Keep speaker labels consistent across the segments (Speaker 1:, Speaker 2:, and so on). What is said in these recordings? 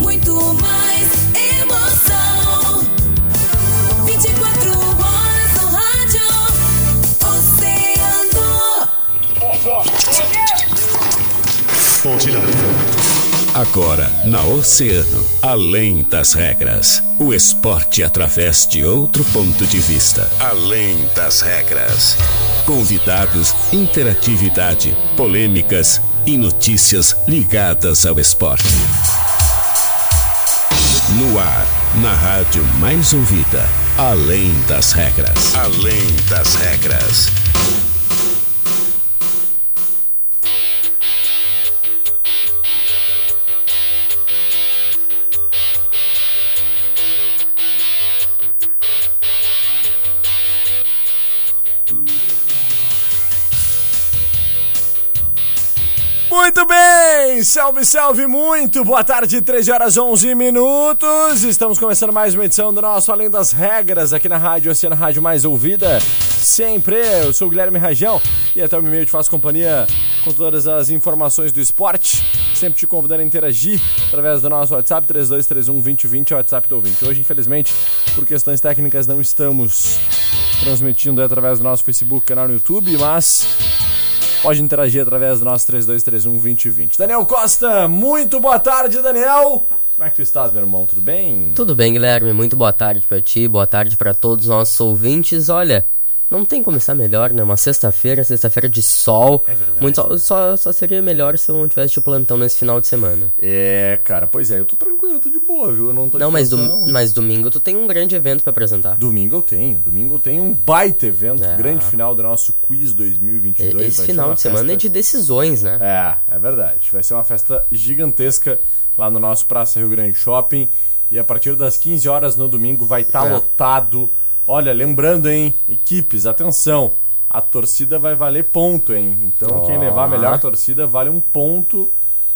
Speaker 1: Muito mais emoção. 24 horas no rádio. Oceano.
Speaker 2: Agora, na Oceano, além das regras. O esporte através de outro ponto de vista. Além das regras. Convidados, interatividade, polêmicas e notícias ligadas ao esporte. No ar, na rádio mais ouvida. Além das regras. Além das regras.
Speaker 3: Salve, salve, muito boa tarde, 13 horas 11 minutos. Estamos começando mais uma edição do nosso Além das Regras aqui na Rádio Oceano, Rádio Mais Ouvida. Sempre, eu sou o Guilherme Rajão e até o meio te faço companhia com todas as informações do esporte. Sempre te convidando a interagir através do nosso WhatsApp 3231 2020, é o WhatsApp do ouvinte. Hoje, infelizmente, por questões técnicas, não estamos transmitindo através do nosso Facebook, canal no YouTube, mas pode interagir através do nosso 3231 2020. Daniel Costa, muito boa tarde, Daniel. Como é que tu estás, meu irmão? Tudo bem?
Speaker 4: Tudo bem, Guilherme. Muito boa tarde pra ti, boa tarde pra todos os nossos ouvintes. Olha, não tem como estar melhor, né? Uma sexta-feira, sexta-feira de sol.
Speaker 3: É verdade.
Speaker 4: Muito sol. Só, só seria melhor se eu não tivesse de plantão nesse final de semana.
Speaker 3: É, cara, pois é, eu tô tranquilo, eu tô de boa, viu? Eu não tô
Speaker 4: Não, mas, dom- mas domingo tu tem um grande evento pra apresentar.
Speaker 3: Domingo eu tenho, domingo eu tenho um baita evento,
Speaker 4: É.
Speaker 3: grande final do nosso quiz 2022.
Speaker 4: Esse final de semana é de decisões, né?
Speaker 3: É, é verdade. Vai ser uma festa gigantesca lá no nosso Praça Rio Grande Shopping. E a partir das 15 horas no domingo vai estar
Speaker 4: É.
Speaker 3: lotado. Olha, lembrando, hein, equipes, atenção. A torcida vai valer ponto, hein? Então quem
Speaker 4: Ó.
Speaker 3: levar a melhor torcida vale um ponto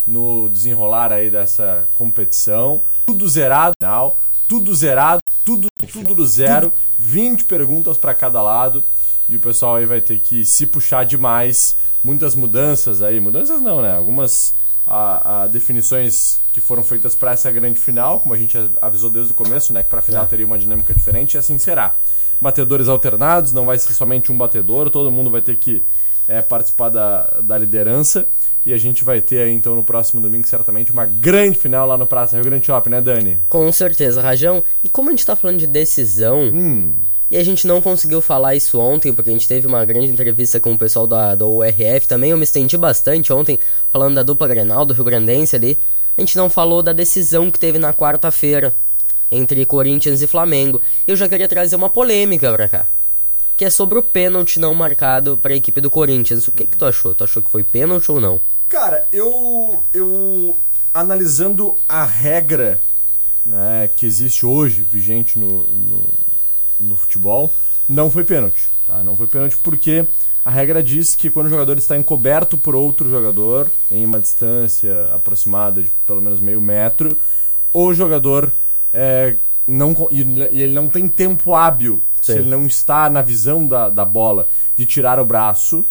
Speaker 3: no desenrolar aí dessa competição. Tudo zerado, final, tudo zerado, tudo, tudo do zero, 20 perguntas para cada lado. E o pessoal aí vai ter que se puxar demais. Muitas mudanças aí, mudanças não, né? Algumas a, a definições que foram feitas para essa grande final, como a gente avisou desde o começo, né? Que para final
Speaker 4: É.
Speaker 3: teria uma dinâmica diferente e assim será. Batedores alternados, não vai ser somente um batedor, todo mundo vai ter que é, participar da, da liderança. E a gente vai ter aí, então, no próximo domingo, certamente, uma grande final lá no Praça Rio Grande Shopping, né, Dani?
Speaker 4: Com certeza, Rajão. E como a gente tá falando de decisão,
Speaker 3: Hum,
Speaker 4: e a gente não conseguiu falar isso ontem, porque a gente teve uma grande entrevista com o pessoal da, da URF também, eu me estendi bastante ontem, falando da dupla Grenal, do Rio Grandense ali. A gente não falou da decisão que teve na quarta-feira, entre Corinthians e Flamengo. Eu já queria trazer uma polêmica pra cá. Que é sobre o pênalti não marcado pra equipe do Corinthians. O que que tu achou? Tu achou que foi pênalti ou não?
Speaker 3: Cara, eu, eu analisando a regra né, que existe hoje, vigente no, no, no futebol, não foi pênalti. Tá? Não foi pênalti porque a regra diz que quando o jogador está encoberto por outro jogador, em uma distância aproximada de pelo menos meio metro, o jogador é, não, e ele não tem tempo hábil, se
Speaker 4: Sim.
Speaker 3: ele não está na visão da, da bola, de tirar o braço,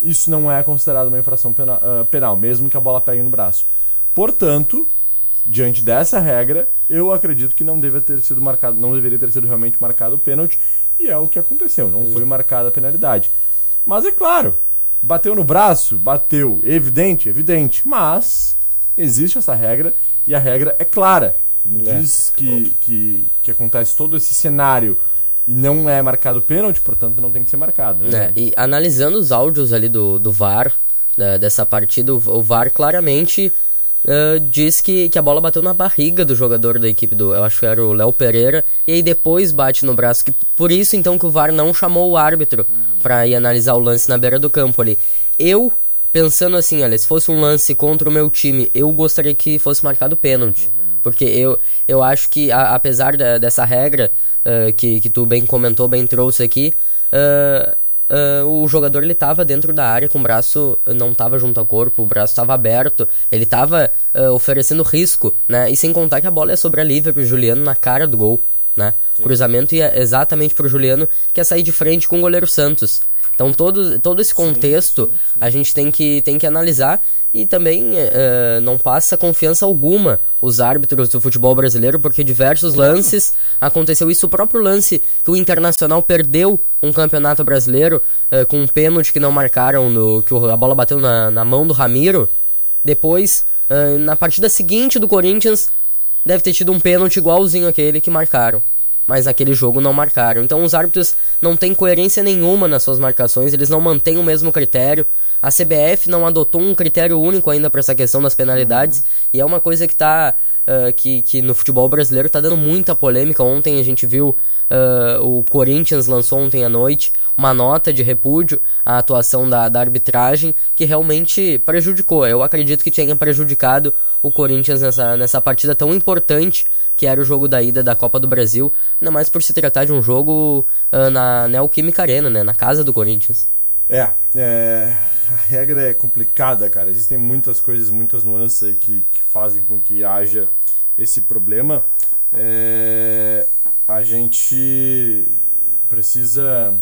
Speaker 3: isso não é considerado uma infração pena- ah, penal, mesmo que a bola pegue no braço. Portanto, diante dessa regra, eu acredito que não deve ter sido marcado, não deveria ter sido realmente marcado o pênalti, e é o que aconteceu, não foi marcada a penalidade. Mas é claro, bateu no braço, bateu, evidente, evidente, mas existe essa regra e a regra é clara. Quando
Speaker 4: É.
Speaker 3: diz que, que, que acontece todo esse cenário e não é marcado pênalti, portanto não tem que ser marcado. Né?
Speaker 4: É, e analisando os áudios ali do, do VAR, da- dessa partida, o, o VAR claramente ah, diz que, que a bola bateu na barriga do jogador da equipe do. Eu acho que era o Léo Pereira, e aí depois bate no braço. Que, por isso então que o VAR não chamou o árbitro pra ir analisar o lance na beira do campo ali. Eu, pensando assim, olha, se fosse um lance contra o meu time, eu gostaria que fosse marcado pênalti. Porque eu, eu acho que, a- apesar da- dessa regra ah, que, que tu bem comentou, bem trouxe aqui, ah, ah, o jogador ele tava dentro da área com o braço não tava junto ao corpo, o braço estava aberto, ele tava ah, oferecendo risco, né? E sem contar que a bola é sobre a livre pro Juliano na cara do gol, né? O cruzamento ia exatamente pro Juliano, que ia sair de frente com o goleiro Santos. Então todo, todo esse contexto a gente tem que, tem que analisar e também eh, não passa confiança alguma os árbitros do futebol brasileiro, porque diversos lances aconteceu isso. O próprio lance que o Internacional perdeu um campeonato brasileiro eh, com um pênalti que não marcaram, no, que a bola bateu na, na mão do Ramiro. Depois, eh, na partida seguinte do Corinthians, deve ter tido um pênalti igualzinho aquele que marcaram. Mas naquele jogo não marcaram. Então os árbitros não têm coerência nenhuma nas suas marcações, eles não mantêm o mesmo critério. A CBF não adotou um critério único ainda para essa questão das penalidades. E é uma coisa que tá. ah, que, que no futebol brasileiro tá dando muita polêmica. Ontem a gente viu ah, o Corinthians lançou ontem à noite uma nota de repúdio à atuação da, da arbitragem que realmente prejudicou. Eu acredito que tinha prejudicado o Corinthians nessa, nessa partida tão importante que era o jogo da ida da Copa do Brasil, ainda mais por se tratar de um jogo ah, na Neoquímica Arena, né, na casa do Corinthians.
Speaker 3: É, é, a regra é complicada, cara. Existem muitas coisas, muitas nuances aí que, que fazem com que haja esse problema. É, a gente precisa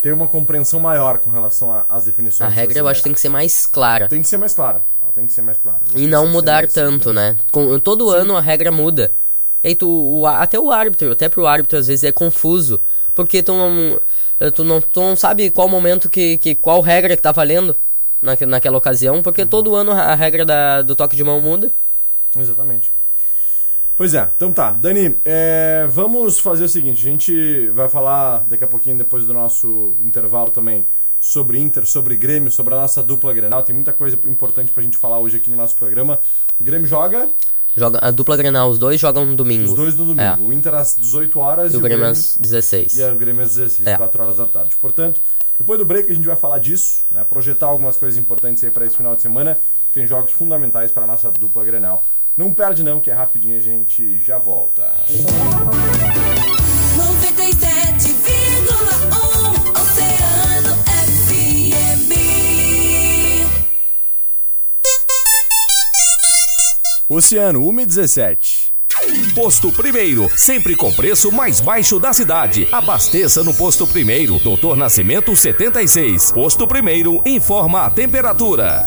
Speaker 3: ter uma compreensão maior com relação às definições.
Speaker 4: A regra eu acho que tem que ser mais clara.
Speaker 3: Tem que ser mais clara. Ela tem que ser mais clara.
Speaker 4: E não mudar tanto, né? Com, todo ano a regra muda. E tu, o, até o árbitro, até pro árbitro às vezes é confuso. Porque tu não, eh, tu não, tu não sabe qual momento que, que qual regra que tá valendo naque- naquela ocasião, porque
Speaker 3: Uhum.
Speaker 4: todo ano a regra da, do toque de mão muda.
Speaker 3: Exatamente. Pois é, então tá. Dani, é, vamos fazer o seguinte: a gente vai falar daqui a pouquinho, depois do nosso intervalo também, sobre Inter, sobre Grêmio, sobre a nossa dupla Grenal. Tem muita coisa importante pra gente falar hoje aqui no nosso programa. O Grêmio joga
Speaker 4: Joga, a dupla Grenal, os dois jogam no domingo.
Speaker 3: os dois no domingo.
Speaker 4: É.
Speaker 3: O Inter às 18 horas
Speaker 4: E o Grêmio às 16.
Speaker 3: e o Grêmio às 16,
Speaker 4: É.
Speaker 3: 4 horas da tarde. Portanto, depois do break a gente vai falar disso, né, projetar algumas coisas importantes aí para esse final de semana, que tem jogos fundamentais para nossa dupla Grenal. Não perde não, que é rapidinho, a gente já volta.
Speaker 1: 97,1 Oceano,
Speaker 3: 1 e 17.
Speaker 5: Posto Primeiro, sempre com preço mais baixo da cidade. Abasteça no Posto Primeiro, Doutor Nascimento 76. Posto Primeiro informa a temperatura.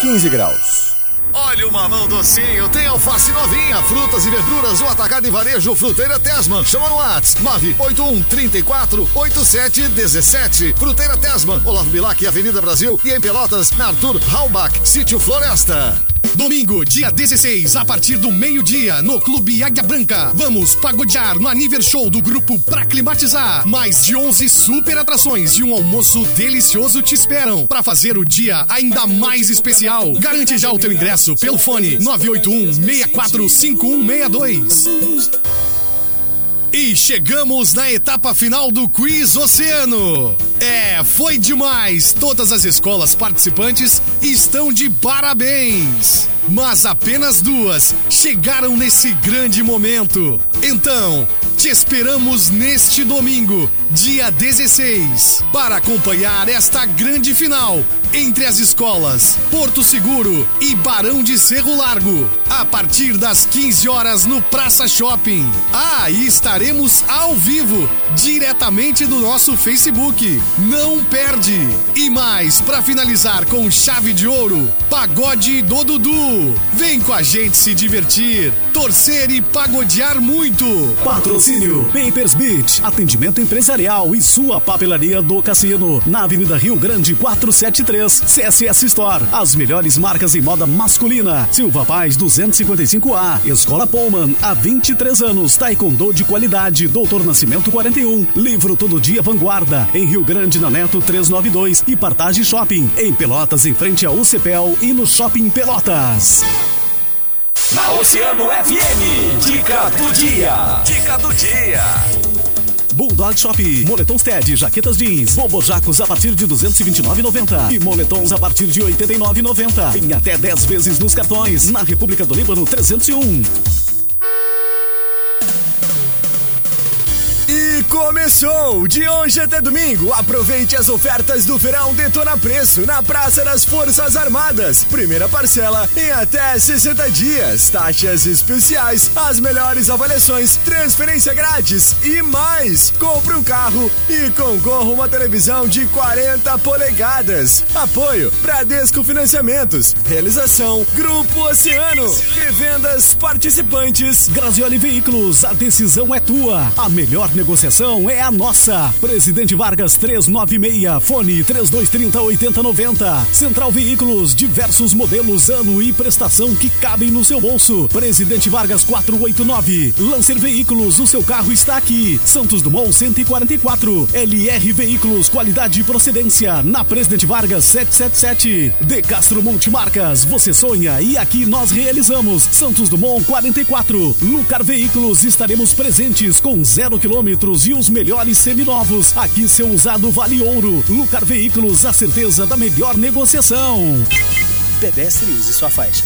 Speaker 3: 15 graus.
Speaker 6: Olha o mamão docinho, tem alface novinha, frutas e verduras, o atacado e varejo Fruteira Tesman. Chama no Whats 981 34 87 17. Fruteira Tesman, Olavo Bilac, Avenida Brasil e em Pelotas, na Arthur Halbach, Sítio Floresta.
Speaker 7: Domingo, dia 16, a partir do meio-dia, no Clube Águia Branca. Vamos pagodear no Aniver Show do grupo Pra Climatizar. Mais de 11 super atrações e um almoço delicioso te esperam para fazer o dia ainda mais especial. Garante já o teu ingresso pelo fone 981 645162. E chegamos na etapa final do Quiz Oceano. É, foi demais! Todas as escolas participantes estão de parabéns! Mas apenas duas chegaram nesse grande momento. Então, te esperamos neste domingo, dia 16, para acompanhar esta grande final entre as escolas Porto Seguro e Barão de Cerro Largo, a partir das 15 horas no Praça Shopping. Ah, e estaremos ao vivo, diretamente do nosso Facebook. Não perde! E mais, para finalizar com chave de ouro, Pagode do Dudu. Vem com a gente se divertir, torcer e pagodear muito.
Speaker 8: Patrocínio Papers Beach, atendimento empresarial e sua papelaria do cassino. Na Avenida Rio Grande 473, CSS Store. As melhores marcas em moda masculina. Silva Paz 255A. Escola Pullman, há 23 anos. Taekwondo de qualidade. Doutor Nascimento 41. Livro Todo Dia Vanguarda. Em Rio Grande, na Neto 392. E Partage Shopping. Em Pelotas, em frente ao UCPEL e no Shopping Pelotas.
Speaker 5: Na Oceano FM, dica do dia. Dica do dia.
Speaker 8: Bulldog Shop, moletons TED, jaquetas jeans, bobojacos a partir de 229,90 e moletons a partir de 89,90 em até 10 vezes nos cartões. Na República do Líbano 301.
Speaker 3: E começou! De hoje até domingo, aproveite as ofertas do verão Detona Preço na Praça das Forças Armadas. Primeira parcela em até 60 dias. Taxas especiais, as melhores avaliações, transferência grátis e mais. Compre um carro e concorra uma televisão de 40 polegadas. Apoio Bradesco Financiamentos. Realização Grupo Oceano. Revendas participantes.
Speaker 8: Grazioli Veículos, a decisão é tua. A melhor negociação é a nossa. Presidente Vargas 396, fone 3230 8090. Central Veículos, diversos modelos, ano e prestação que cabem no seu bolso. Presidente Vargas 489. Lancer Veículos, o seu carro está aqui. Santos Dumont 144. LR Veículos, qualidade e procedência. Na Presidente Vargas 777. De Castro Multimarcas, você sonha e aqui nós realizamos. Santos Dumont 44. Lucar Veículos, estaremos presentes com zero quilômetros e os melhores seminovos. Aqui seu usado vale ouro. Lucar Veículos, a certeza da melhor negociação.
Speaker 9: Pedestre use sua faixa.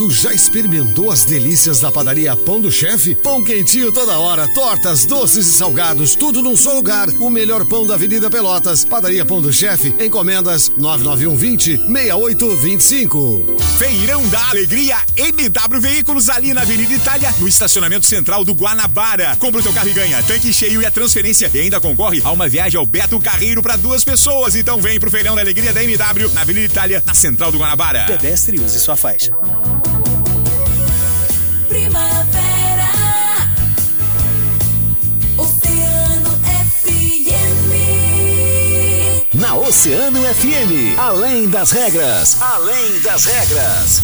Speaker 6: Tu já experimentou as delícias da padaria Pão do Chefe? Pão quentinho toda hora, tortas, doces e salgados, tudo num só lugar. O melhor pão da Avenida Pelotas. Padaria Pão do Chefe, encomendas 991 20 6825.
Speaker 10: Feirão da Alegria MW Veículos ali na Avenida Itália, no estacionamento central do Guanabara. Compra o teu carro e ganha tanque cheio e a transferência. E ainda concorre a uma viagem ao Beto Carreiro para duas pessoas. Então vem pro Feirão da Alegria da MW na Avenida Itália, na central do Guanabara.
Speaker 9: Pedestre use sua faixa.
Speaker 2: Na Oceano FM, além das regras, além das regras.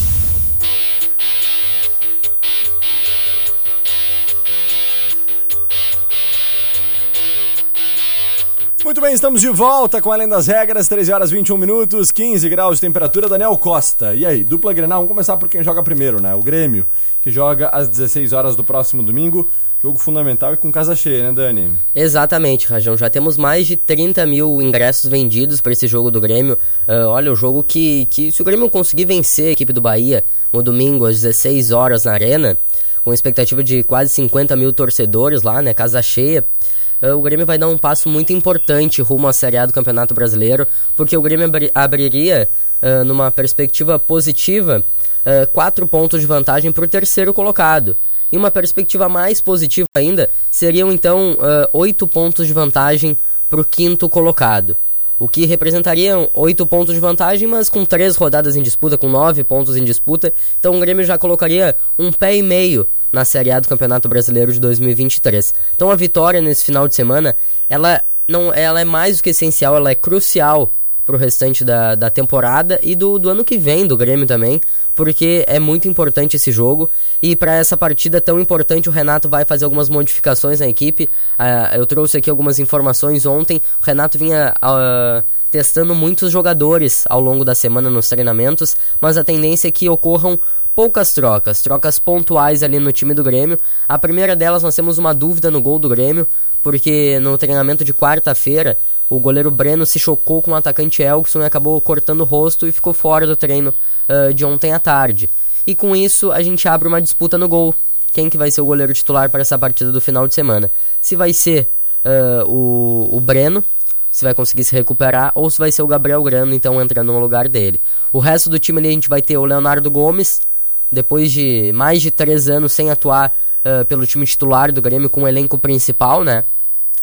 Speaker 3: Muito bem, estamos de volta com Além das Regras, 13 horas 21 minutos, 15 graus de temperatura. Daniel Costa. E aí, dupla Grenal, vamos começar por quem joga primeiro, né? O Grêmio, que joga às 16 horas do próximo domingo. Jogo fundamental e com casa cheia, né, Dani?
Speaker 4: Exatamente, Rajão. Já temos mais de 30 mil ingressos vendidos para esse jogo do Grêmio. Ah, olha, o jogo que, que, se o Grêmio conseguir vencer a equipe do Bahia no domingo às 16 horas na Arena, com expectativa de quase 50 mil torcedores lá, né? Casa cheia. ah, o Grêmio vai dar um passo muito importante rumo à Série A do Campeonato Brasileiro, porque o Grêmio abri- abriria, ah, numa perspectiva positiva, ah, quatro pontos de vantagem para o terceiro colocado. E uma perspectiva mais positiva ainda, seriam então ah, oito pontos de vantagem para o quinto colocado. O que representariam oito pontos de vantagem, mas com três rodadas em disputa, com nove pontos em disputa. Então o Grêmio já colocaria um pé e meio na Série A do Campeonato Brasileiro de 2023. Então a vitória nesse final de semana, ela, não, ela é mais do que essencial, ela é crucial pro restante da, da temporada e do, do ano que vem do Grêmio também, porque é muito importante esse jogo e para essa partida tão importante o Renato vai fazer algumas modificações na equipe. Ah, eu trouxe aqui algumas informações ontem. O Renato vinha ah, testando muitos jogadores ao longo da semana nos treinamentos, mas a tendência é que ocorram poucas trocas, trocas pontuais ali no time do Grêmio. A primeira delas nós temos uma dúvida no gol do Grêmio, porque no treinamento de quarta-feira o goleiro Breno se chocou com o atacante Elkson e acabou cortando o rosto e ficou fora do treino ah, de ontem à tarde. E com isso a gente abre uma disputa no gol. Quem que vai ser o goleiro titular para essa partida do final de semana? Se vai ser ah, o, o Breno, se vai conseguir se recuperar, ou se vai ser o Gabriel Grano, então entrando no lugar dele. O resto do time ali a gente vai ter o Leonardo Gomes, depois de mais de três anos sem atuar ah, pelo time titular do Grêmio com o elenco principal, né?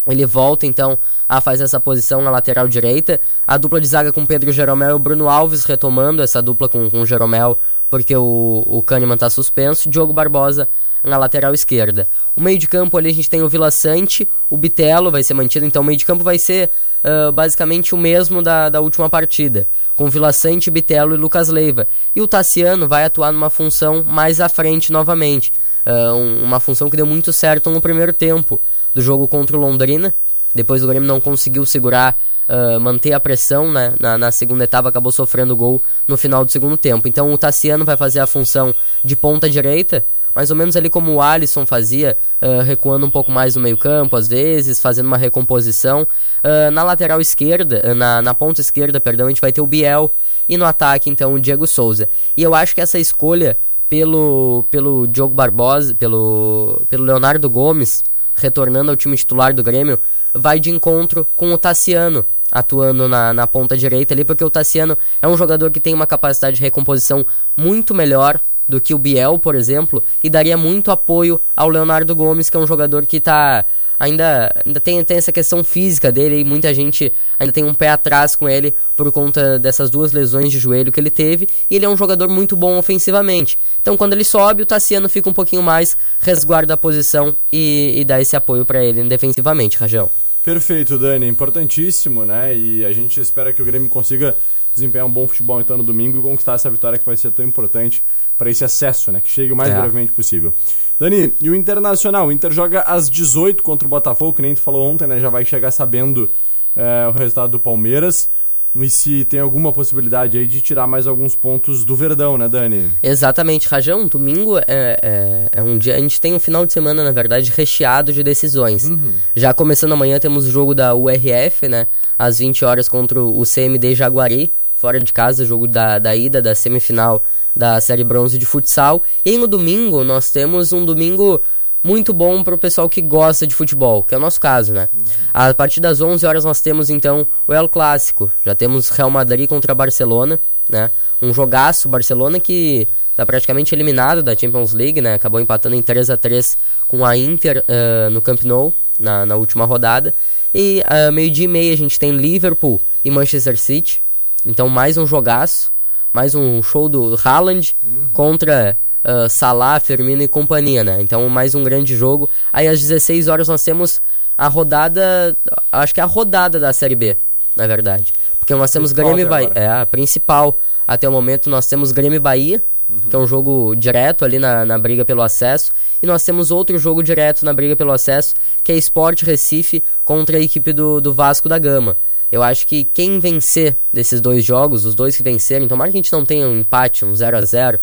Speaker 4: Ele volta então a fazer essa posição na lateral direita. A dupla de zaga com Pedro Jeromel e o Bruno Alves retomando essa dupla com, com o Jeromel, porque o, o Kahneman está suspenso. Diogo Barbosa na lateral esquerda. O meio de campo ali a gente tem o Vila Sante, o Bitelo vai ser mantido, então o meio de campo vai ser ah, basicamente o mesmo da, da última partida, com Vila Sante, Bitelo e Lucas Leiva. E o Tassiano vai atuar numa função mais à frente novamente, ah, um- uma função que deu muito certo no primeiro tempo do jogo contra o Londrina. Depois o Grêmio não conseguiu segurar, ah, manter a pressão né? na, na segunda etapa, acabou sofrendo gol no final do segundo tempo. Então o Tassiano vai fazer a função de ponta direita, mais ou menos ali como o Alisson fazia, ah, recuando um pouco mais no meio-campo, às vezes, fazendo uma recomposição. Ah, na lateral esquerda, na, na ponta esquerda, perdão, a gente vai ter o Biel. E no ataque, então, o Diego Souza. E eu acho que essa escolha pelo, pelo Diogo Barbosa, pelo, pelo Leonardo Gomes, retornando ao time titular do Grêmio, vai de encontro com o Tassiano atuando na, na ponta direita ali, porque o Tassiano é um jogador que tem uma capacidade de recomposição muito melhor do que o Biel, por exemplo, e daria muito apoio ao Leonardo Gomes, que é um jogador que tá ainda, ainda tem, tem essa questão física dele e muita gente ainda tem um pé atrás com ele por conta dessas duas lesões de joelho que ele teve. E ele é um jogador muito bom ofensivamente. Então, quando ele sobe, o Tassiano fica um pouquinho mais, resguarda a posição e, e dá esse apoio para ele defensivamente, Rajão.
Speaker 11: Perfeito, Dani. Importantíssimo, né? E a gente espera que o Grêmio consiga desempenhar um bom futebol então no domingo e conquistar essa vitória que vai ser tão importante para esse acesso, né? Que chegue o mais
Speaker 4: É.
Speaker 11: brevemente possível. Dani, e o Internacional? O Inter joga às 18 contra o Botafogo, que nem tu falou ontem, né? Já vai chegar sabendo é, o resultado do Palmeiras. E se tem alguma possibilidade aí de tirar mais alguns pontos do Verdão, né, Dani?
Speaker 4: Exatamente, Rajão, domingo é, é, é um dia. A gente tem um final de semana, na verdade, recheado de decisões. Já começando amanhã, temos o jogo da URF, né? Às 20 horas contra o CMD Jaguari, fora de casa, jogo da, da ida da semifinal da Série Bronze de futsal. E aí no domingo, nós temos um domingo muito bom para o pessoal que gosta de futebol, que é o nosso caso, né? A partir das 11 horas nós temos então o El Clássico. Já temos Real Madrid contra Barcelona, né? Um jogaço, Barcelona que tá praticamente eliminado da Champions League, né? Acabou empatando em 3 a 3 com a Inter eh, no Camp Nou na, na última rodada. E ah, meio-dia e meia a gente tem Liverpool e Manchester City. Então mais um jogaço, mais um show do Haaland contra ah, Salah, Firmino e companhia, né? Então mais um grande jogo. Aí às 16 horas nós temos a rodada, acho que é a rodada da Série B, na verdade. Porque nós temos
Speaker 11: Principal
Speaker 4: Grêmio e Bahia. É, a principal até o momento nós temos Grêmio e Bahia, que é um jogo direto ali na, na briga pelo acesso. E nós temos outro jogo direto na briga pelo acesso, que é Sport Recife contra a equipe do, do Vasco da Gama. Eu acho que quem vencer desses dois jogos, os dois que vencerem, tomara que a gente não tenha um empate, um 0 a 0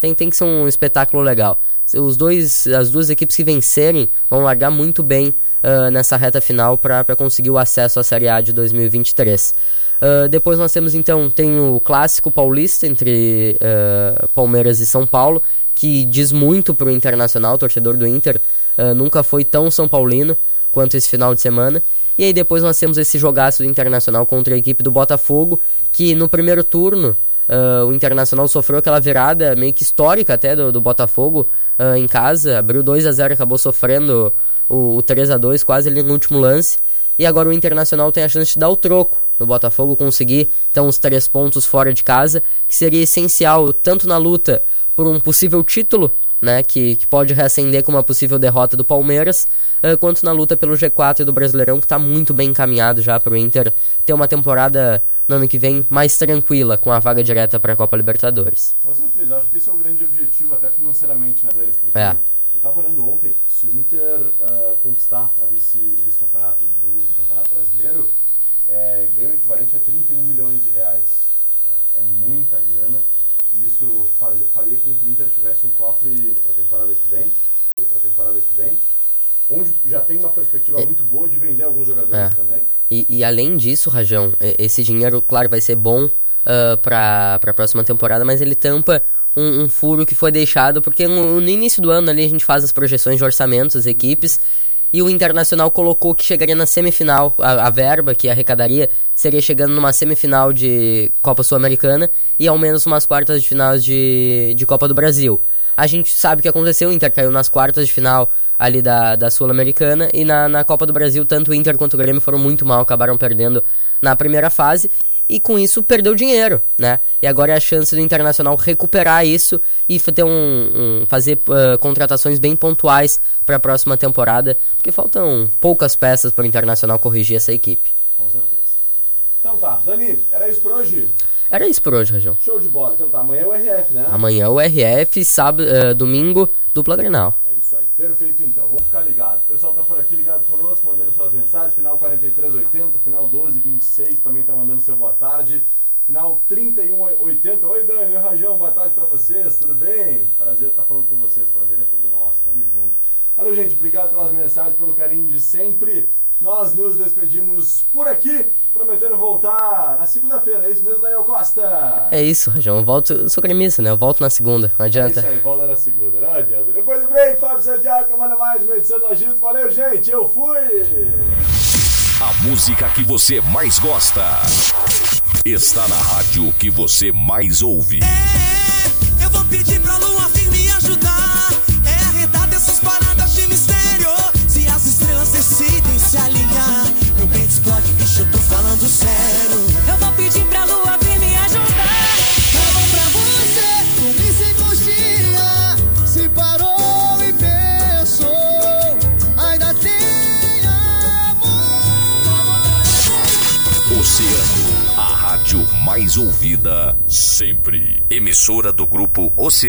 Speaker 4: tem, tem que ser um espetáculo legal. Os dois, as duas equipes que vencerem vão largar muito bem ah, nessa reta final para conseguir o acesso à Série A de 2023. Ah, depois nós temos então tem o clássico paulista entre ah, Palmeiras e São Paulo, que diz muito pro Internacional, o torcedor do Inter nunca foi tão São Paulino quanto esse final de semana. E aí depois nós temos esse jogaço do Internacional contra a equipe do Botafogo, que no primeiro turno ah, o Internacional sofreu aquela virada meio que histórica até do, do Botafogo ah, em casa, abriu 2 a 0 acabou sofrendo o, o 3 a 2 quase ali no último lance. E agora o Internacional tem a chance de dar o troco no Botafogo, conseguir então os três pontos fora de casa, que seria essencial tanto na luta por um possível título, né, que, que pode reacender com uma possível derrota do Palmeiras, eh, quanto na luta pelo G4 do Brasileirão, que está muito bem encaminhado já para o Inter ter uma temporada no ano que vem mais tranquila, com a vaga direta para a Copa Libertadores.
Speaker 11: Com certeza, acho que esse é o grande objetivo, até financeiramente, né? Porque
Speaker 4: É.
Speaker 11: eu tava olhando ontem, se o Inter ah, conquistar vice, o vice-campeonato do Campeonato Brasileiro, é, ganha o equivalente a 31 milhões de reais. né? É muita grana. Isso fa- faria com que o Inter tivesse um cofre para a temporada que vem, para a temporada que vem, onde já tem uma perspectiva muito boa de vender alguns jogadores
Speaker 4: É.
Speaker 11: também.
Speaker 4: E, e além disso, Rajão, esse dinheiro, claro, vai ser bom para a próxima temporada, mas ele tampa um, um furo que foi deixado, porque no, no início do ano ali a gente faz as projeções de orçamentos das equipes, e o Internacional colocou que chegaria na semifinal, a, a verba que arrecadaria seria chegando numa semifinal de Copa Sul-Americana e ao menos umas quartas de final de, de Copa do Brasil. A gente sabe o que aconteceu, o Inter caiu nas quartas de final ali da, da Sul-Americana e na, na Copa do Brasil, tanto o Inter quanto o Grêmio foram muito mal, acabaram perdendo na primeira fase e com isso perdeu dinheiro, né? E agora é a chance do Internacional recuperar isso e ter um, um- fazer ah, contratações bem pontuais para a próxima temporada, porque faltam poucas peças para o Internacional corrigir essa equipe.
Speaker 11: Com certeza. Então tá, Dani, era isso por hoje?
Speaker 4: Era isso por hoje, Rajão.
Speaker 11: Show de bola. Então tá, amanhã é o RF, né?
Speaker 4: Amanhã o RF, sábado, ah, domingo, dupla Grenal.
Speaker 11: Perfeito então. Vamos ficar ligado. O pessoal tá por aqui ligado conosco, mandando suas mensagens. Final 4380, final 1226, também tá mandando seu boa tarde. final 3180. Oi, Dani, oi, Rajão, boa tarde pra vocês, tudo bem? Prazer estar falando com vocês, prazer é todo nosso, tamo junto. Valeu, gente, obrigado pelas mensagens, pelo carinho de sempre. Nós nos despedimos por aqui, prometendo voltar na segunda-feira, é isso mesmo, Daniel Costa?
Speaker 4: É isso, Rajão. Eu volto. Eu sou gremista, né? Eu volto na segunda. Não
Speaker 11: É
Speaker 4: adianta.
Speaker 11: isso aí, volta na segunda, não adianta. Depois do break, Fábio Santiago manda mais uma edição do Agito. Valeu, gente, eu fui!
Speaker 5: A música que você mais gosta está na rádio que você mais ouve.
Speaker 1: Eu vou pedir pra lua me ajudar. Decidem se alinhar, meu peito explode, bicho, eu tô falando sério. Eu vou pedir pra lua vir me ajudar. Tá bom pra você, comi sem coxinha. Se parou e pensou, ainda tem
Speaker 5: Oceano, a rádio mais ouvida sempre. Emissora do grupo Oceano.